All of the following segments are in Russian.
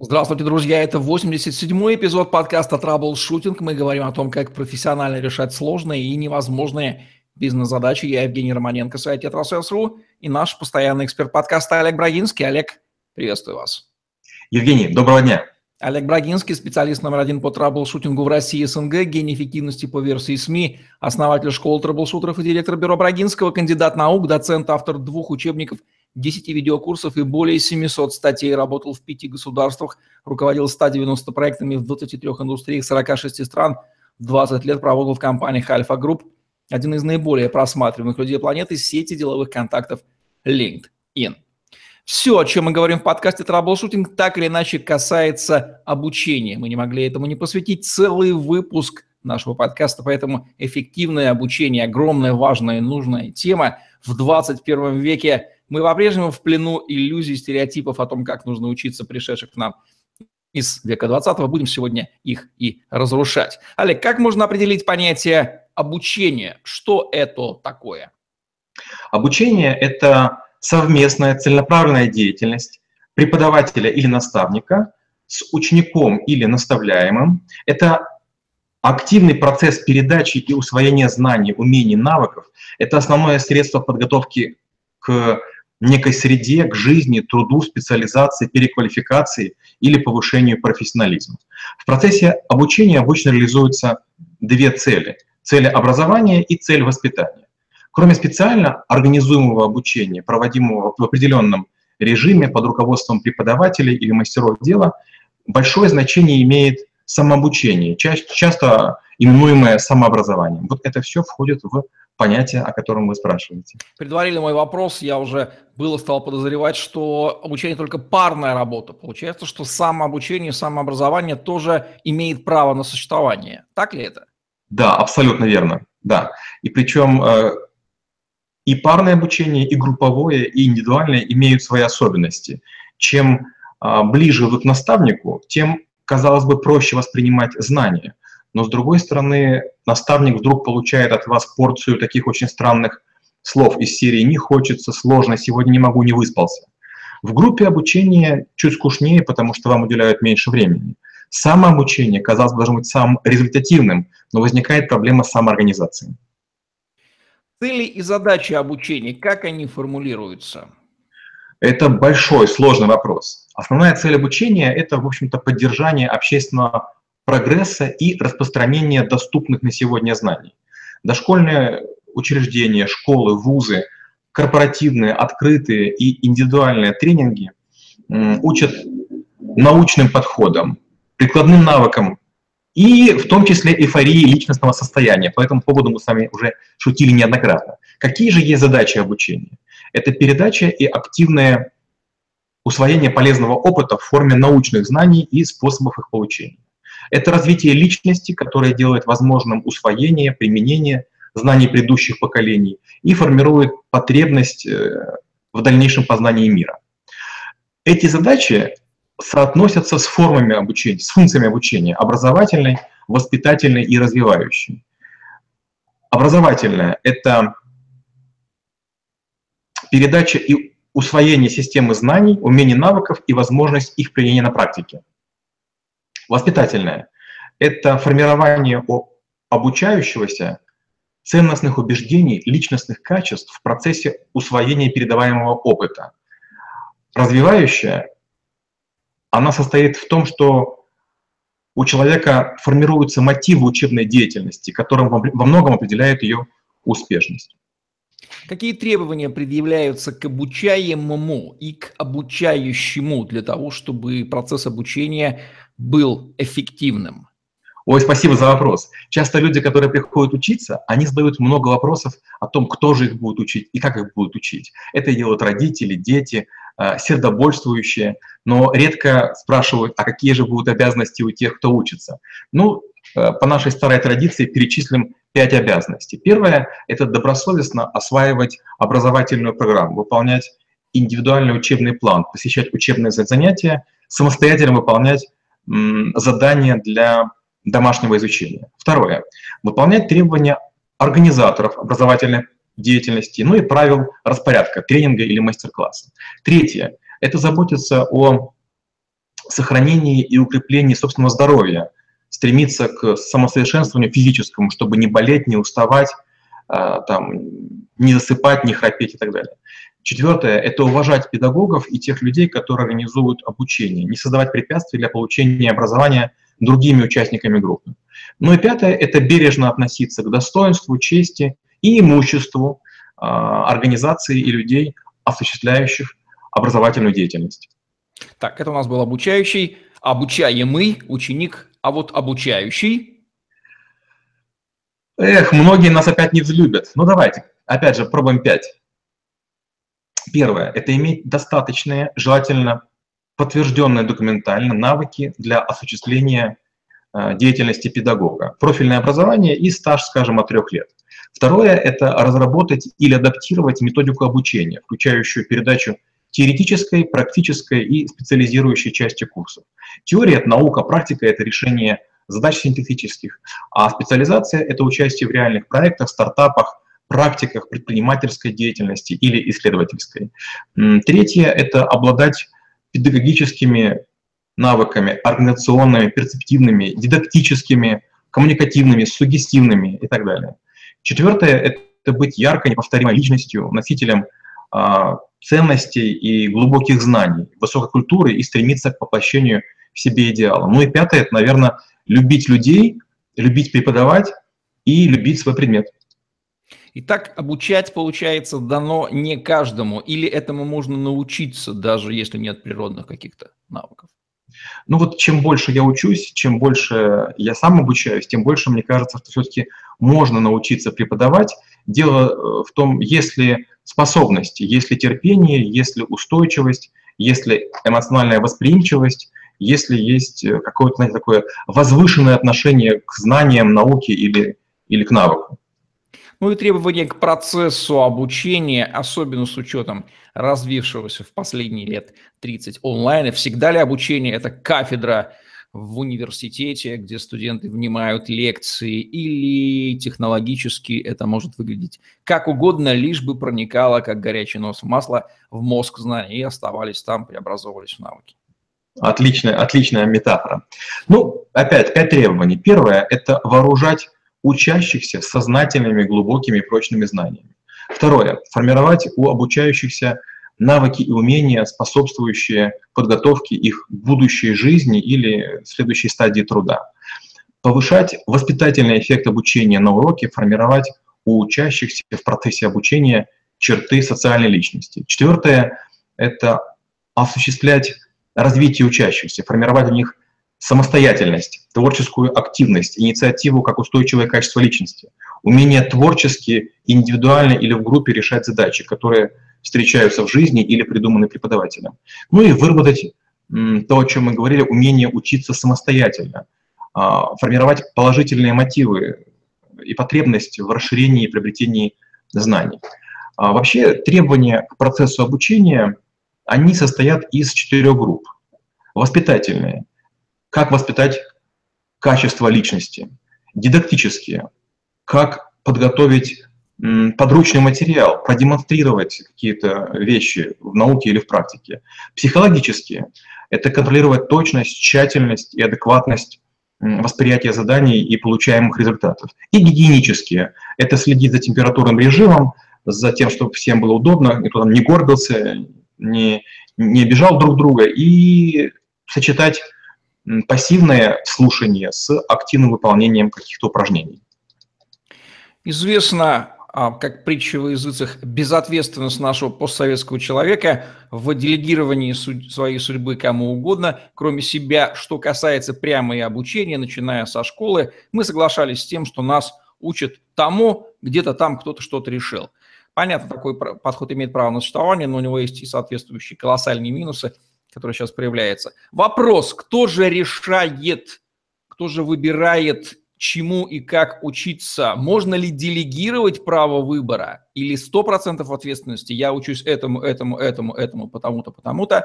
Здравствуйте, друзья! Это 87-й эпизод подкаста «Траблшутинг». Мы говорим о том, как профессионально решать сложные и невозможные бизнес-задачи. Я Евгений Романенко, сайт «Tetrasales.ru» и наш постоянный эксперт подкаста Олег Брагинский. Олег, приветствую вас. Евгений, доброго дня. Олег Брагинский, специалист номер один по траблшутингу в России и СНГ, гений эффективности по версии СМИ, основатель школы траблшутеров и директор бюро Брагинского, кандидат наук, доцент, автор двух учебников – 10 видеокурсов и более 700 статей, работал в пяти государствах, руководил 190 проектами в 23 индустриях 46 стран, 20 лет проводил в компаниях Альфа Групп, один из наиболее просматриваемых людей планеты, сети деловых контактов LinkedIn. Все, о чем мы говорим в подкасте «Траблшутинг», так или иначе касается обучения. Мы не могли этому не посвятить целый выпуск нашего подкаста, поэтому эффективное обучение – огромная, важная, нужная тема в 21 веке – мы по-прежнему в плену иллюзий, стереотипов о том, как нужно учиться пришедших к нам из века 20 будем сегодня их и разрушать. Олег, как можно определить понятие обучения? Что это такое? Обучение – это совместная целенаправленная деятельность преподавателя или наставника с учеником или наставляемым. Это активный процесс передачи и усвоения знаний, умений, навыков. Это основное средство подготовки к некой среде, к жизни, труду, специализации, переквалификации или повышению профессионализма. В процессе обучения обычно реализуются две цели. Цель образования и цель воспитания. Кроме специально организуемого обучения, проводимого в определенном режиме под руководством преподавателей или мастеров дела, большое значение имеет самообучение, часто именуемое самообразованием. Вот это все входит в понятие, о котором вы спрашиваете. Предварили мой вопрос, я уже было стал подозревать, что обучение только парная работа. Получается, что самообучение, самообразование тоже имеет право на существование. Так ли это? Да, абсолютно верно. Да. И причем э, и парное обучение, и групповое, и индивидуальное имеют свои особенности. Чем э, ближе вы к наставнику, тем, казалось бы, проще воспринимать знания но с другой стороны наставник вдруг получает от вас порцию таких очень странных слов из серии «не хочется», «сложно», «сегодня не могу», «не выспался». В группе обучения чуть скучнее, потому что вам уделяют меньше времени. Самообучение, казалось бы, должно быть самым результативным, но возникает проблема с самоорганизацией. Цели и задачи обучения, как они формулируются? Это большой, сложный вопрос. Основная цель обучения – это, в общем-то, поддержание общественного прогресса и распространения доступных на сегодня знаний. Дошкольные учреждения, школы, вузы, корпоративные, открытые и индивидуальные тренинги учат научным подходам, прикладным навыкам и в том числе эйфории личностного состояния. По этому поводу мы с вами уже шутили неоднократно. Какие же есть задачи обучения? Это передача и активное усвоение полезного опыта в форме научных знаний и способов их получения. Это развитие личности, которое делает возможным усвоение, применение знаний предыдущих поколений и формирует потребность э, в дальнейшем познании мира. Эти задачи соотносятся с формами обучения, с функциями обучения, образовательной, воспитательной и развивающей. Образовательная – это передача и усвоение системы знаний, умений, навыков и возможность их применения на практике. Воспитательное – это формирование обучающегося ценностных убеждений, личностных качеств в процессе усвоения передаваемого опыта. Развивающая, она состоит в том, что у человека формируются мотивы учебной деятельности, которым во многом определяет ее успешность. Какие требования предъявляются к обучаемому и к обучающему для того, чтобы процесс обучения был эффективным? Ой, спасибо за вопрос. Часто люди, которые приходят учиться, они задают много вопросов о том, кто же их будет учить и как их будут учить. Это делают родители, дети, э, сердобольствующие, но редко спрашивают, а какие же будут обязанности у тех, кто учится. Ну, э, по нашей старой традиции перечислим пять обязанностей. Первое – это добросовестно осваивать образовательную программу, выполнять индивидуальный учебный план, посещать учебные занятия, самостоятельно выполнять задания для домашнего изучения. Второе. Выполнять требования организаторов образовательной деятельности, ну и правил распорядка, тренинга или мастер-класса. Третье. Это заботиться о сохранении и укреплении собственного здоровья, стремиться к самосовершенствованию физическому, чтобы не болеть, не уставать, а, там, не засыпать, не храпеть и так далее. Четвертое – это уважать педагогов и тех людей, которые организуют обучение, не создавать препятствий для получения образования другими участниками группы. Ну и пятое – это бережно относиться к достоинству, чести и имуществу э, организации и людей, осуществляющих образовательную деятельность. Так, это у нас был обучающий, обучаемый ученик, а вот обучающий. Эх, многие нас опять не взлюбят. Ну давайте, опять же, пробуем пять. Первое – это иметь достаточные, желательно подтвержденные документально навыки для осуществления э, деятельности педагога, профильное образование и стаж, скажем, от трех лет. Второе – это разработать или адаптировать методику обучения, включающую передачу теоретической, практической и специализирующей части курсов. Теория – это наука, практика – это решение задач синтетических, а специализация – это участие в реальных проектах, стартапах, практиках предпринимательской деятельности или исследовательской. Третье – это обладать педагогическими навыками, организационными, перцептивными, дидактическими, коммуникативными, сугестивными и так далее. Четвертое – это быть яркой, неповторимой личностью, носителем а, ценностей и глубоких знаний, высокой культуры и стремиться к воплощению в себе идеала. Ну и пятое – это, наверное, любить людей, любить преподавать и любить свой предмет. Итак, обучать, получается, дано не каждому, или этому можно научиться, даже если нет природных каких-то навыков? Ну вот чем больше я учусь, чем больше я сам обучаюсь, тем больше мне кажется, что все-таки можно научиться преподавать. Дело э, в том, если способности, если терпение, если устойчивость, если эмоциональная восприимчивость, если есть э, какое-то, знаете, такое возвышенное отношение к знаниям, науке или, или к навыку. Ну и требования к процессу обучения, особенно с учетом развившегося в последние лет 30 онлайна. Всегда ли обучение – это кафедра в университете, где студенты внимают лекции, или технологически это может выглядеть как угодно, лишь бы проникало, как горячий нос в масло, в мозг знаний и оставались там, преобразовывались в навыки. Отличная, отличная метафора. Ну, опять, пять требований. Первое – это вооружать учащихся сознательными, глубокими, прочными знаниями. Второе. Формировать у обучающихся навыки и умения, способствующие подготовке их будущей жизни или следующей стадии труда. Повышать воспитательный эффект обучения на уроке, формировать у учащихся в процессе обучения черты социальной личности. Четвертое – это осуществлять развитие учащихся, формировать у них самостоятельность, творческую активность, инициативу как устойчивое качество личности, умение творчески, индивидуально или в группе решать задачи, которые встречаются в жизни или придуманы преподавателем. Ну и выработать то, о чем мы говорили, умение учиться самостоятельно, а, формировать положительные мотивы и потребность в расширении и приобретении знаний. А вообще требования к процессу обучения, они состоят из четырех групп. Воспитательные – как воспитать качество личности, дидактические, как подготовить подручный материал, продемонстрировать какие-то вещи в науке или в практике. Психологические – это контролировать точность, тщательность и адекватность восприятия заданий и получаемых результатов. И гигиенические – это следить за температурным режимом, за тем, чтобы всем было удобно, никто там не горбился, не, не обижал друг друга, и сочетать пассивное слушание с активным выполнением каких-то упражнений. Известно, как притча в языцах, безответственность нашего постсоветского человека в делегировании своей судьбы кому угодно, кроме себя, что касается прямо и обучения, начиная со школы, мы соглашались с тем, что нас учат тому, где-то там кто-то что-то решил. Понятно, такой подход имеет право на существование, но у него есть и соответствующие колоссальные минусы – который сейчас проявляется. Вопрос, кто же решает, кто же выбирает, чему и как учиться? Можно ли делегировать право выбора? Или 100% ответственности я учусь этому, этому, этому, этому, потому-то, потому-то,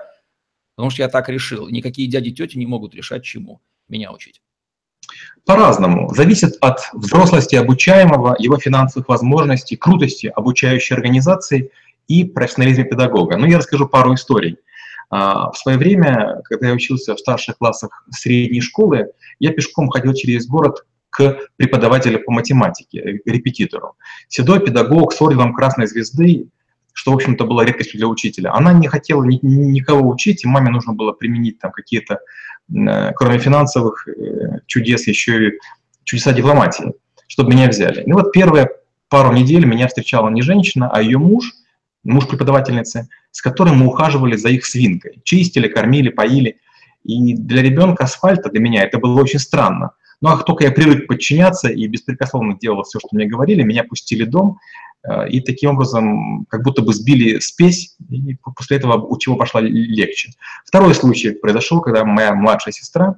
потому что я так решил. Никакие дяди тети не могут решать, чему меня учить. По-разному. Зависит от взрослости обучаемого, его финансовых возможностей, крутости обучающей организации и профессионализма педагога. Но ну, я расскажу пару историй. А, в свое время, когда я учился в старших классах средней школы, я пешком ходил через город к преподавателю по математике, репетитору. Седой педагог с орденом Красной Звезды, что, в общем-то, было редкостью для учителя. Она не хотела ни, никого учить, и маме нужно было применить там какие-то, э, кроме финансовых э, чудес, еще и чудеса дипломатии, чтобы меня взяли. Ну вот первые пару недель меня встречала не женщина, а ее муж, муж преподавательницы, с которым мы ухаживали за их свинкой. Чистили, кормили, поили. И для ребенка асфальта, для меня, это было очень странно. Но как только я привык подчиняться и беспрекословно делал все, что мне говорили, меня пустили дом, э, и таким образом как будто бы сбили спесь, и после этого у чего пошла легче. Второй случай произошел, когда моя младшая сестра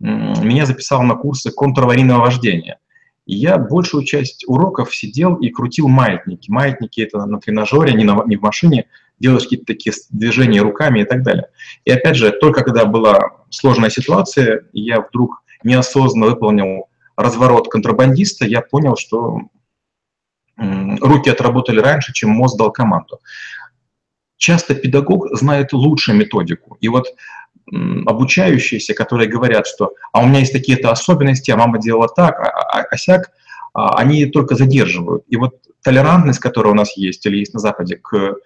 меня записала на курсы контраварийного вождения. И я большую часть уроков сидел и крутил маятники. Маятники — это на тренажере, не, на, не в машине, делаешь какие-то такие движения руками и так далее. И опять же, только когда была сложная ситуация, я вдруг неосознанно выполнил разворот контрабандиста, я понял, что руки отработали раньше, чем мозг дал команду. Часто педагог знает лучше методику. И вот обучающиеся, которые говорят, что «а у меня есть такие-то особенности, а мама делала так, а, а, а сяк», а, они только задерживают. И вот толерантность, которая у нас есть или есть на Западе к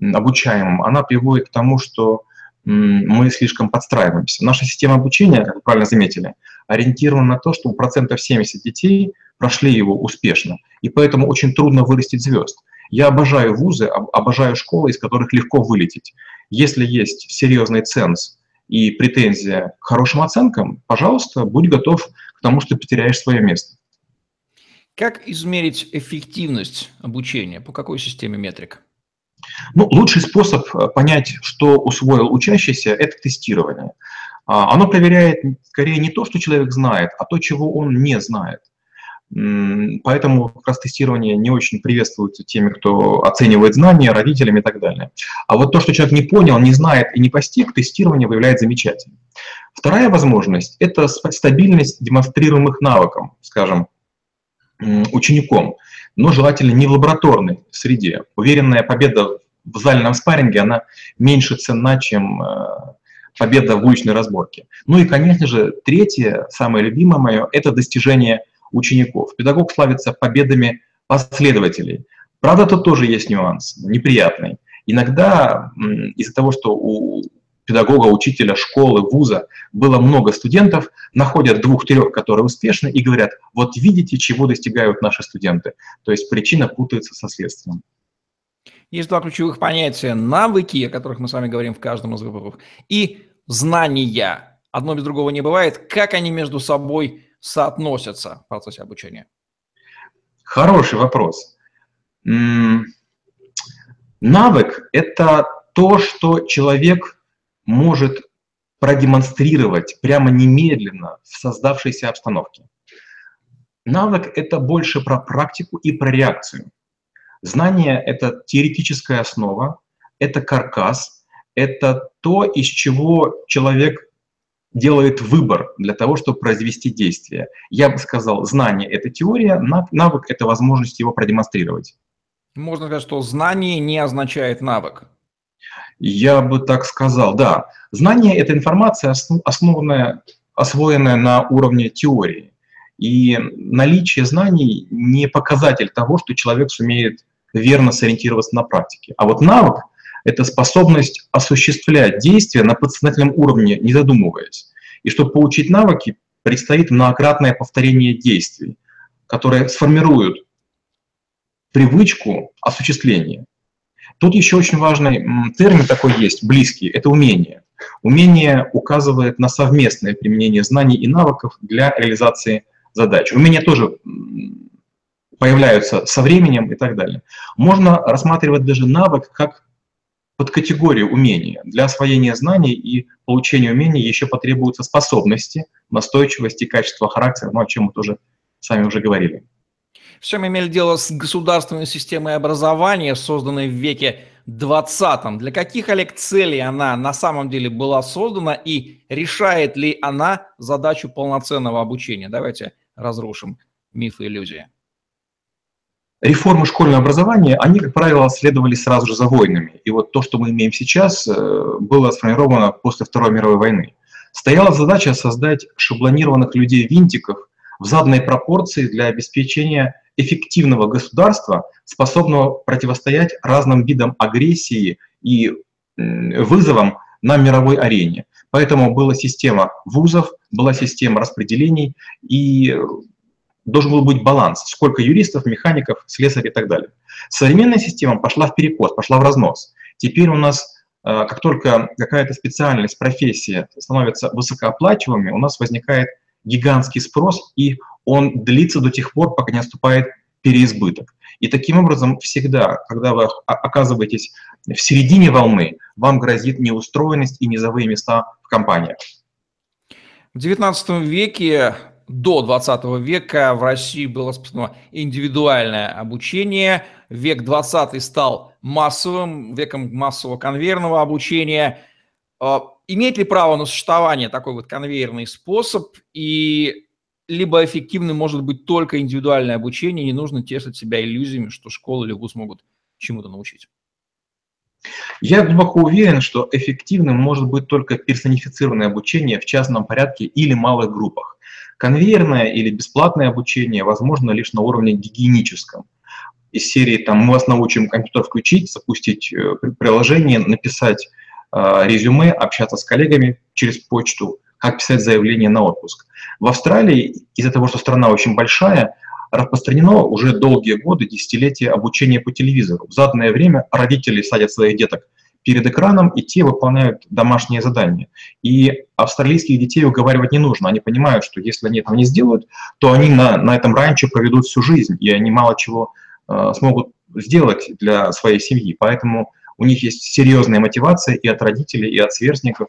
обучаемым, она приводит к тому, что мы слишком подстраиваемся. Наша система обучения, как вы правильно заметили, ориентирована на то, что у процентов 70 детей прошли его успешно, и поэтому очень трудно вырастить звезд. Я обожаю вузы, обожаю школы, из которых легко вылететь. Если есть серьезный ценз и претензия к хорошим оценкам, пожалуйста, будь готов к тому, что потеряешь свое место. Как измерить эффективность обучения? По какой системе метрик? Ну, лучший способ э, понять, что усвоил учащийся, это тестирование. А, оно проверяет скорее не то, что человек знает, а то, чего он не знает. Поэтому как раз тестирование не очень приветствуется теми, кто оценивает знания, родителями и так далее. А вот то, что человек не понял, не знает и не постиг, тестирование выявляет замечательно. Вторая возможность – это стабильность демонстрируемых навыков, скажем, учеником, но желательно не в лабораторной среде. Уверенная победа в зальном спарринге, она меньше ценна, чем э, победа в уличной разборке. Ну и, конечно же, третье, самое любимое мое, это достижение учеников. Педагог славится победами последователей. Правда, тут тоже есть нюанс, неприятный. Иногда из-за того, что у педагога, учителя, школы, вуза было много студентов, находят двух-трех, которые успешны, и говорят, вот видите, чего достигают наши студенты. То есть причина путается со следствием. Есть два ключевых понятия. Навыки, о которых мы с вами говорим в каждом из выпусков, и знания. Одно без другого не бывает. Как они между собой соотносятся в процессе обучения? Хороший вопрос. Навык – это то, что человек может продемонстрировать прямо немедленно в создавшейся обстановке. Навык – это больше про практику и про реакцию. Знание – это теоретическая основа, это каркас, это то, из чего человек делает выбор для того, чтобы произвести действие. Я бы сказал, знание – это теория, навык – это возможность его продемонстрировать. Можно сказать, что знание не означает навык. Я бы так сказал, да. Знание – это информация, основанная, освоенная на уровне теории. И наличие знаний не показатель того, что человек сумеет верно сориентироваться на практике. А вот навык – это способность осуществлять действия на подсознательном уровне, не задумываясь. И чтобы получить навыки, предстоит многократное повторение действий, которые сформируют привычку осуществления. Тут еще очень важный термин такой есть, близкий, это умение. Умение указывает на совместное применение знаний и навыков для реализации задач. Умения тоже появляются со временем и так далее. Можно рассматривать даже навык как под категорию умения. Для освоения знаний и получения умений еще потребуются способности, настойчивость и качество характера, ну, о чем мы тоже сами уже говорили. Все мы имели дело с государственной системой образования, созданной в веке 20 Для каких, Олег, целей она на самом деле была создана и решает ли она задачу полноценного обучения? Давайте разрушим мифы и иллюзии. реформы школьного образования, они, как правило, следовали сразу же за войнами. И вот то, что мы имеем сейчас, э, было сформировано после Второй мировой войны. Стояла задача создать шаблонированных людей-винтиков в заданной пропорции для обеспечения эффективного государства, способного противостоять разным видам агрессии и вызовам на мировой арене. Поэтому была система вузов, была система распределений, и должен был быть баланс, сколько юристов, механиков, слесарей и так далее. Современная система пошла в перекос, пошла в разнос. Теперь у нас, э, как только какая-то специальность, профессия становится высокооплачиваемой, у нас возникает гигантский спрос, и он длится до тех пор, пока не наступает переизбыток. И таким образом всегда, когда вы оказываетесь в середине волны, вам грозит неустроенность и низовые места в компаниях. В XIX веке до 20 века в России было распространено индивидуальное обучение. Век 20 стал массовым, веком массового конвейерного обучения. Имеет ли право на существование такой вот конвейерный способ? И либо эффективным может быть только индивидуальное обучение, не нужно тешить себя иллюзиями, что школа или вуз могут чему-то научить? Я глубоко уверен, что эффективным может быть только персонифицированное обучение в частном порядке или малых группах. Конвейерное или бесплатное обучение возможно лишь на уровне гигиеническом. Из серии там, мы вас научим компьютер включить, запустить э, приложение, написать резюме, общаться с коллегами через почту, как писать заявление на отпуск. В Австралии из-за того, что страна очень большая, распространено уже долгие годы, десятилетия обучения по телевизору. В заданное время родители садят своих деток перед экраном, и те выполняют домашние задания. И австралийских детей уговаривать не нужно. Они понимают, что если они этого не сделают, то они на, на этом ранчо проведут всю жизнь, и они мало чего э, смогут сделать для своей семьи. Поэтому у них есть серьезная мотивация и от родителей, и от сверстников,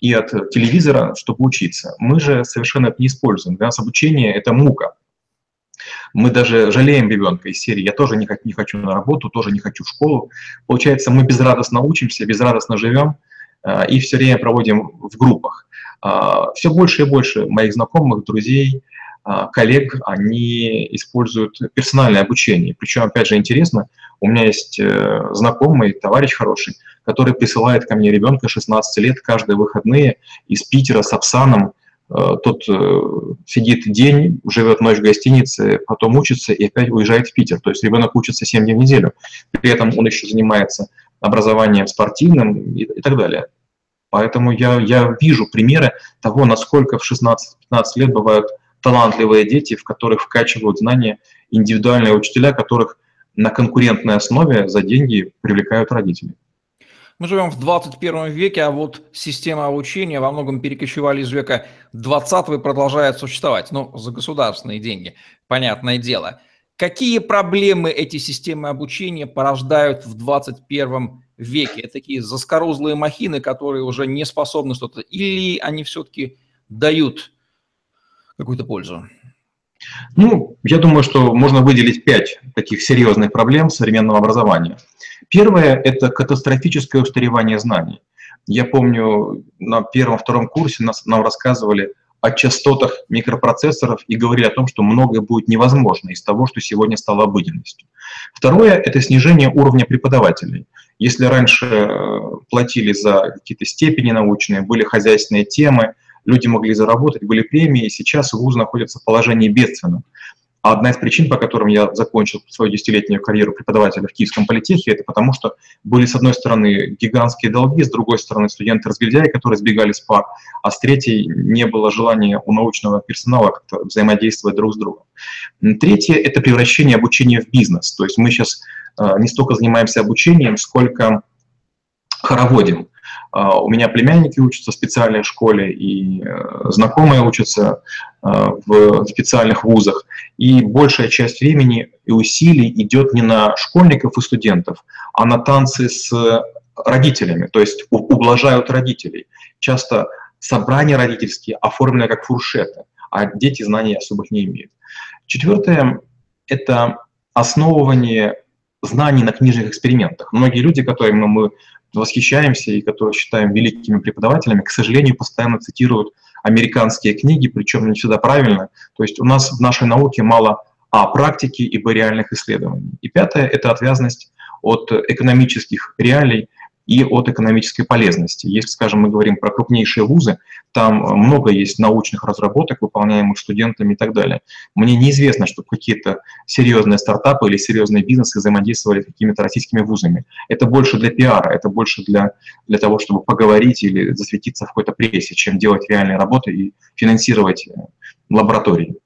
и от телевизора, чтобы учиться. Мы же совершенно это не используем. Для нас обучение – это мука. Мы даже жалеем ребенка из серии «я тоже не, не хочу на работу, тоже не хочу в школу». Получается, мы безрадостно учимся, безрадостно живем э, и все время проводим в группах. Э, все больше и больше моих знакомых, друзей, коллег, они используют персональное обучение. Причем, опять же, интересно, у меня есть э, знакомый, товарищ хороший, который присылает ко мне ребенка 16 лет каждые выходные из Питера с Апсаном, Э, тот э, сидит день, живет ночь в гостинице, потом учится и опять уезжает в Питер. То есть ребенок учится 7 дней в неделю. При этом он еще занимается образованием спортивным и, и так далее. Поэтому я, я вижу примеры того, насколько в 16-15 лет бывают талантливые дети, в которых вкачивают знания индивидуальные учителя, которых на конкурентной основе за деньги привлекают родители. Мы живем в 21 веке, а вот система обучения во многом перекочевали из века 20 и продолжает существовать. Ну, за государственные деньги, понятное дело. Какие проблемы эти системы обучения порождают в 21 веке? Это такие заскорузлые махины, которые уже не способны что-то, или они все-таки дают какую-то пользу? Ну, я думаю, что можно выделить пять таких серьезных проблем современного образования – Первое – это катастрофическое устаревание знаний. Я помню, на первом-втором курсе нас, нам рассказывали о частотах микропроцессоров и говорили о том, что многое будет невозможно из того, что сегодня стало обыденностью. Второе – это снижение уровня преподавателей. Если раньше э, платили за какие-то степени научные, были хозяйственные темы, люди могли заработать, были премии, сейчас ВУЗ находится в положении бедственном. А одна из причин, по которым я закончил свою десятилетнюю карьеру преподавателя в Киевском политехе, это потому что были, с одной стороны, гигантские долги, с другой стороны, студенты-разгильдяи, которые сбегали с пар, а с третьей не было желания у научного персонала как-то взаимодействовать друг с другом. Третье – это превращение обучения в бизнес. То есть мы сейчас э, не столько занимаемся обучением, сколько хороводим. А, у меня племянники учатся в специальной школе, и э, знакомые учатся э, в специальных вузах. И большая часть времени и усилий идет не на школьников и студентов, а на танцы с родителями, то есть ублажают родителей. Часто собрания родительские оформлены как фуршеты, а дети знаний особых не имеют. Четвертое – это основывание знаний на книжных экспериментах. Многие люди, которыми мы восхищаемся и которые считаем великими преподавателями, к сожалению, постоянно цитируют американские книги, причем не всегда правильно. То есть у нас в нашей науке мало а, практики и, б, реальных исследований. И пятое – это отвязность от экономических реалий и от экономической полезности. Если, скажем, мы говорим про крупнейшие вузы, там много есть научных разработок, выполняемых студентами и так далее. Мне неизвестно, чтобы какие-то серьезные стартапы или серьезные бизнесы взаимодействовали с какими-то российскими вузами. Это больше для пиара, это больше для, для того, чтобы поговорить или засветиться в какой-то прессе, чем делать реальные работы и финансировать э, лаборатории.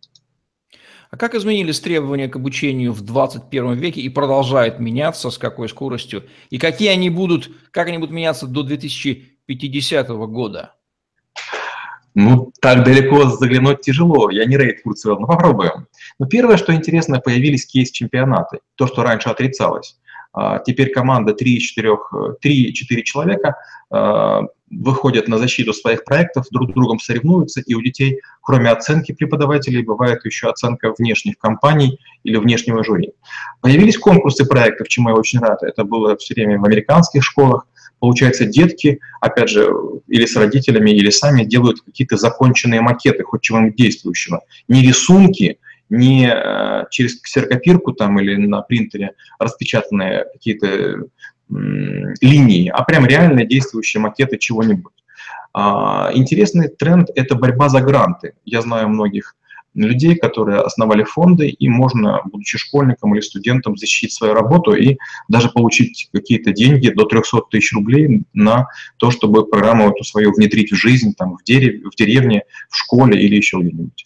А как изменились требования к обучению в 21 веке и продолжают меняться, с какой скоростью? И какие они будут, как они будут меняться до 2050 года? Ну, так далеко заглянуть тяжело, я не рейд Курцева, но попробуем. Но первое, что интересно, появились кейс-чемпионаты, то, что раньше отрицалось. А, теперь команда 3-4 человека а, выходят на защиту своих проектов, друг с другом соревнуются, и у детей, кроме оценки преподавателей, бывает еще оценка внешних компаний или внешнего жюри. Появились конкурсы проектов, чему я очень рад. Это было все время в американских школах. Получается, детки, опять же, или с родителями, или сами делают какие-то законченные макеты хоть чего-нибудь действующего. Не рисунки, не э, через ксерокопирку там или на принтере распечатанные какие-то линии, а прям реально действующие макеты чего-нибудь. А, интересный тренд – это борьба за гранты. Я знаю многих людей, которые основали фонды, и можно, будучи школьником или студентом, защитить свою работу и даже получить какие-то деньги до 300 тысяч рублей на то, чтобы программу эту свою внедрить в жизнь, там, в, дерев, в деревне, в школе или еще где-нибудь.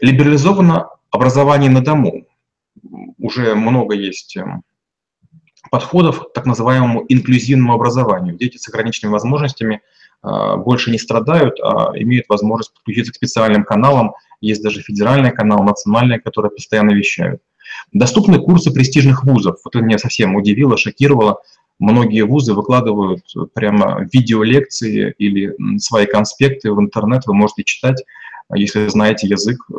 Либерализовано образование на дому. Уже много есть эм, подходов к так называемому инклюзивному образованию. Дети с ограниченными возможностями э, больше не страдают, а имеют возможность подключиться к специальным каналам. Есть даже федеральный канал, национальный, которые постоянно вещают. Доступны курсы престижных вузов. Вот это меня совсем удивило, шокировало. Многие вузы выкладывают прямо видеолекции или свои конспекты в интернет, вы можете читать если знаете язык, э,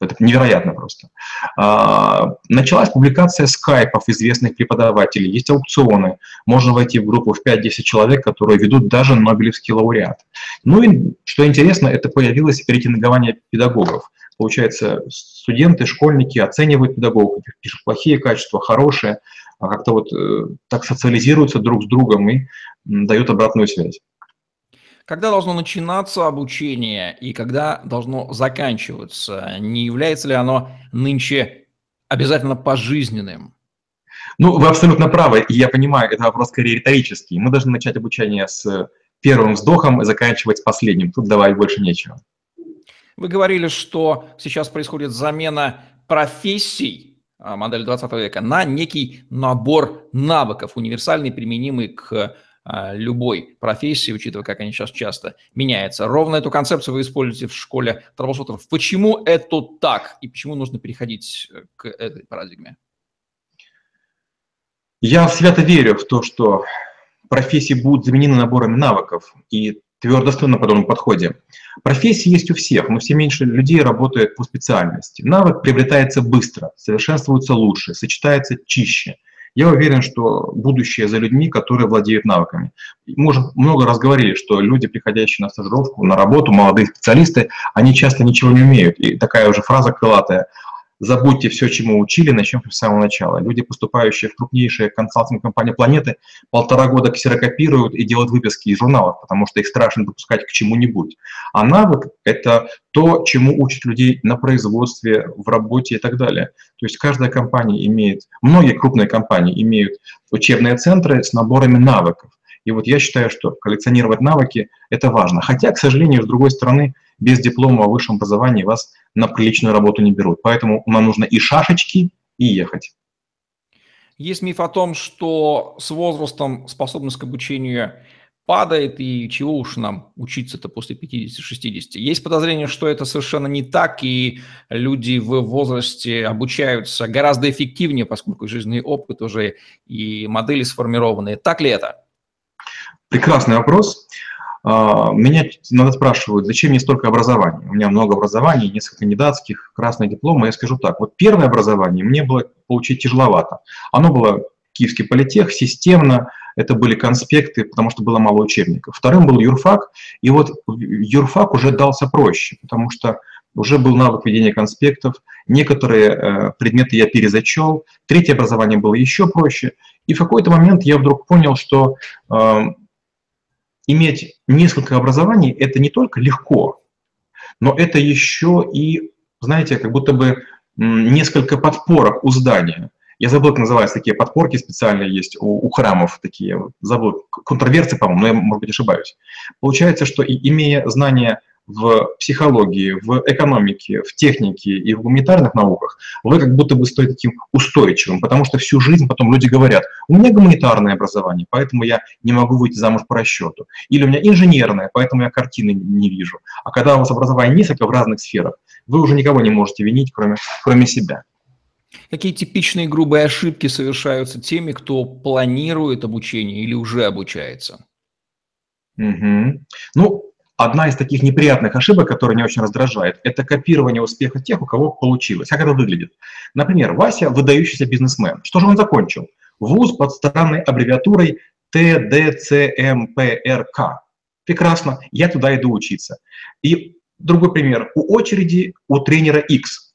это невероятно просто. А, началась публикация скайпов известных преподавателей, есть аукционы, можно войти в группу в 5-10 человек, которые ведут даже Нобелевский лауреат. Ну и, что интересно, это появилось рейтингование педагогов. Получается, студенты, школьники оценивают педагогов, пишут плохие качества, хорошие, а как-то вот э, так социализируются друг с другом и дают обратную связь. Когда должно начинаться обучение и когда должно заканчиваться? Не является ли оно нынче обязательно пожизненным? Ну, вы абсолютно правы. И я понимаю, это вопрос скорее риторический. Мы должны начать обучение с первым вздохом и заканчивать с последним. Тут давай больше нечего. Вы говорили, что сейчас происходит замена профессий а, модели 20 века на некий набор навыков, универсальный, применимый к любой профессии, учитывая, как они сейчас часто меняются. Ровно эту концепцию вы используете в школе трэблшутеров. Почему это так и почему нужно переходить э, к этой парадигме? Я свято верю в то, что профессии будут заменены наборами навыков и твердо стою на подобном подходе. Профессии есть у всех, но все меньше людей работают по специальности. Навык приобретается быстро, совершенствуется лучше, сочетается чище – я уверен, что будущее за людьми, которые владеют навыками. Мы уже много раз говорили, что люди, приходящие на стажировку, на работу, молодые специалисты, они часто ничего не умеют. И такая уже фраза крылатая – забудьте все, чему учили, начнем с самого начала. Люди, поступающие в крупнейшие консалтинг компании планеты, полтора года ксерокопируют и делают выписки из журналов, потому что их страшно допускать к чему-нибудь. А навык – это то, чему учат людей на производстве, в работе и так далее. То есть каждая компания имеет, многие крупные компании имеют учебные центры с наборами навыков. И вот я считаю, что коллекционировать навыки – это важно. Хотя, к сожалению, с другой стороны, без диплома о высшем образовании вас на приличную работу не берут. Поэтому нам нужно и шашечки, и ехать. Есть миф о том, что с возрастом способность к обучению падает, и чего уж нам учиться-то после 50-60. Есть подозрение, что это совершенно не так, и люди в возрасте обучаются гораздо эффективнее, поскольку жизненный опыт уже и модели сформированы. Так ли это? Прекрасный вопрос. А, меня надо спрашивают, зачем мне столько образований? У меня много образований, несколько кандидатских, красные дипломы. Я скажу так, вот первое образование мне было получить тяжеловато. Оно было Киевский политех, системно, это были конспекты, потому что было мало учебников. Вторым был юрфак, и вот юрфак уже дался проще, потому что уже был навык ведения конспектов, некоторые э, предметы я перезачел, третье образование было еще проще, и в какой-то момент я вдруг понял, что э, иметь несколько образований – это не только легко, но это еще и, знаете, как будто бы несколько подпорок у здания. Я забыл, как называются такие подпорки специальные есть у, у храмов такие, забыл, контроверсы, по-моему, но я, может быть, ошибаюсь. Получается, что имея знания в психологии, в экономике, в технике и в гуманитарных науках, вы как будто бы стоите таким устойчивым, потому что всю жизнь потом люди говорят, у меня гуманитарное образование, поэтому я не могу выйти замуж по расчету. Или у меня инженерное, поэтому я картины не вижу. А когда у вас образование несколько в разных сферах, вы уже никого не можете винить, кроме, кроме себя. Какие типичные грубые ошибки совершаются теми, кто планирует обучение или уже обучается? Угу. Ну, Одна из таких неприятных ошибок, которая не очень раздражает, это копирование успеха тех, у кого получилось. Как это выглядит? Например, Вася – выдающийся бизнесмен. Что же он закончил? Вуз под странной аббревиатурой ТДЦМПРК. Прекрасно, я туда иду учиться. И другой пример. У очереди у тренера X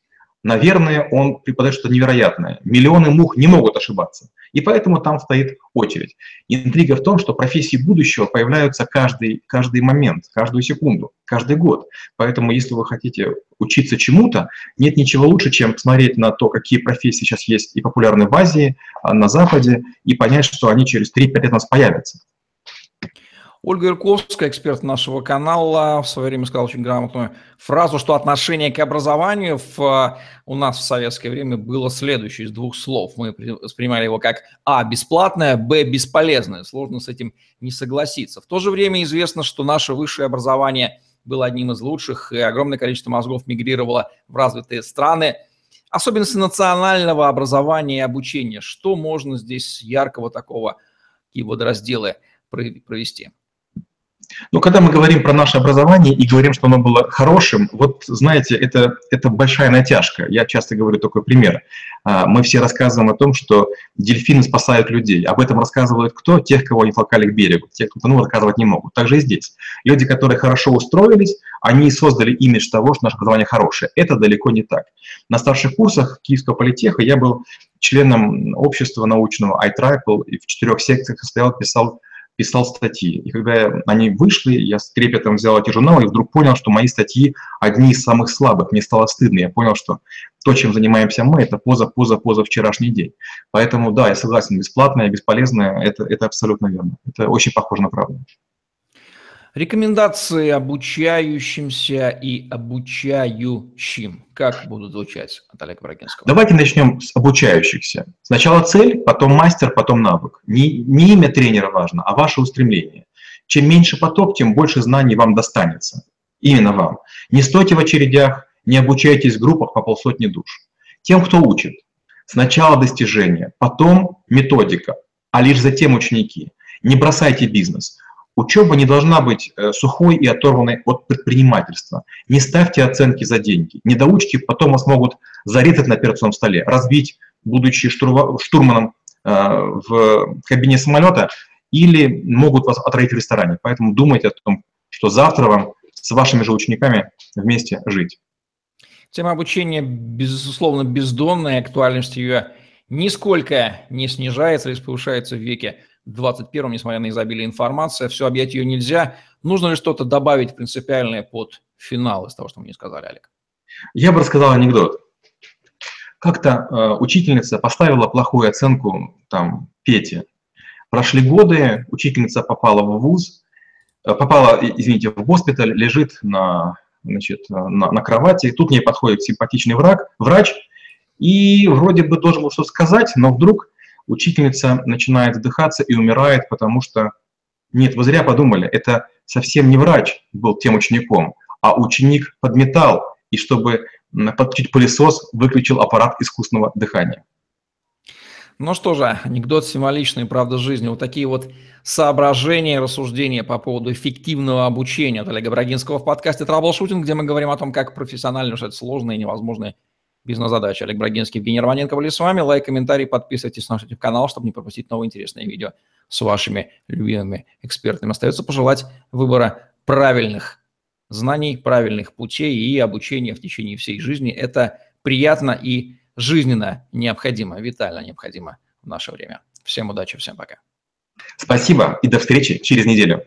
наверное, он преподает что-то невероятное. Миллионы мух не могут ошибаться. И поэтому там стоит очередь. Интрига в том, что профессии будущего появляются каждый, каждый момент, каждую секунду, каждый год. Поэтому если вы хотите учиться чему-то, нет ничего лучше, чем смотреть на то, какие профессии сейчас есть и популярны в Азии, а, на Западе, и понять, что они через 3-5 лет у нас появятся. Ольга Ирковская, эксперт нашего канала, в свое время сказала очень грамотную фразу, что отношение к образованию в, у нас в советское время было следующее из двух слов. Мы воспринимали его как А – бесплатное, Б – бесполезное. Сложно с этим не согласиться. В то же время известно, что наше высшее образование было одним из лучших, и огромное количество мозгов мигрировало в развитые страны. Особенности национального образования и обучения. Что можно здесь яркого такого, какие водоразделы провести? Но когда мы говорим про наше образование и говорим, что оно было хорошим, вот знаете, это, это большая натяжка. Я часто говорю такой пример. А, мы все рассказываем о том, что дельфины спасают людей. Об этом рассказывают кто? Тех, кого они толкали к берегу. Тех, кто ну, рассказывать не могут. Так же и здесь. Люди, которые хорошо устроились, они создали имидж того, что наше образование хорошее. Это далеко не так. На старших курсах Киевского политеха я был членом общества научного iTriple и в четырех секциях состоял, писал писал статьи. И когда они вышли, я с трепетом взял эти журналы и вдруг понял, что мои статьи одни из самых слабых. Мне стало стыдно. Я понял, что то, чем занимаемся мы, это поза, поза, поза вчерашний день. Поэтому, да, я согласен, бесплатное, бесполезное, это, это абсолютно верно. Это очень похоже на правду. Рекомендации обучающимся и обучающим. Как будут звучать от Олега Брагинского? Давайте начнем с обучающихся. Сначала цель, потом мастер, потом навык. Не, не имя тренера важно, а ваше устремление. Чем меньше поток, тем больше знаний вам достанется. Именно вам. Не стойте в очередях, не обучайтесь в группах по полсотни душ. Тем, кто учит. Сначала достижения, потом методика, а лишь затем ученики. Не бросайте бизнес. Учеба не должна быть э, сухой и оторванной от предпринимательства. Не ставьте оценки за деньги. Недоучки потом вас могут зарезать на операционном столе, разбить, будучи штурманом э, в кабине самолета, или могут вас отравить в ресторане. Поэтому думайте о том, что завтра вам с вашими же учениками вместе жить. Тема обучения, безусловно, бездонная, актуальность ее нисколько не снижается, лишь повышается в веке 21-м, несмотря на изобилие информации. Все объять ее нельзя. Нужно ли что-то добавить принципиальное под финал из того, что мне сказали, Олег? Я бы рассказал анекдот. Как-то э, учительница поставила плохую оценку там Пете. Прошли годы, учительница попала в ВУЗ, э, попала, извините, в госпиталь, лежит на, значит, на, на кровати. Тут к ней подходит симпатичный враг, врач, и вроде бы должен был что-то сказать, но вдруг учительница начинает задыхаться и умирает, потому что, нет, вы зря подумали, это совсем не врач был тем учеником, а ученик подметал, и чтобы подключить пылесос, выключил аппарат искусственного дыхания. Ну что же, анекдот символичный, правда жизни. Вот такие вот соображения, рассуждения по поводу эффективного обучения от Олега Брагинского в подкасте «Траблшутинг», где мы говорим о том, как профессионально решать сложные и невозможные Бизнес-задача. Олег Брагинский, Евгений Романенко были с вами. Лайк, комментарий, подписывайтесь на наш YouTube-канал, чтобы не пропустить новые интересные видео с вашими любимыми экспертами. Остается пожелать выбора правильных знаний, правильных путей и обучения в течение всей жизни. Это приятно и жизненно необходимо, витально необходимо в наше время. Всем удачи, всем пока. Спасибо и до встречи через неделю.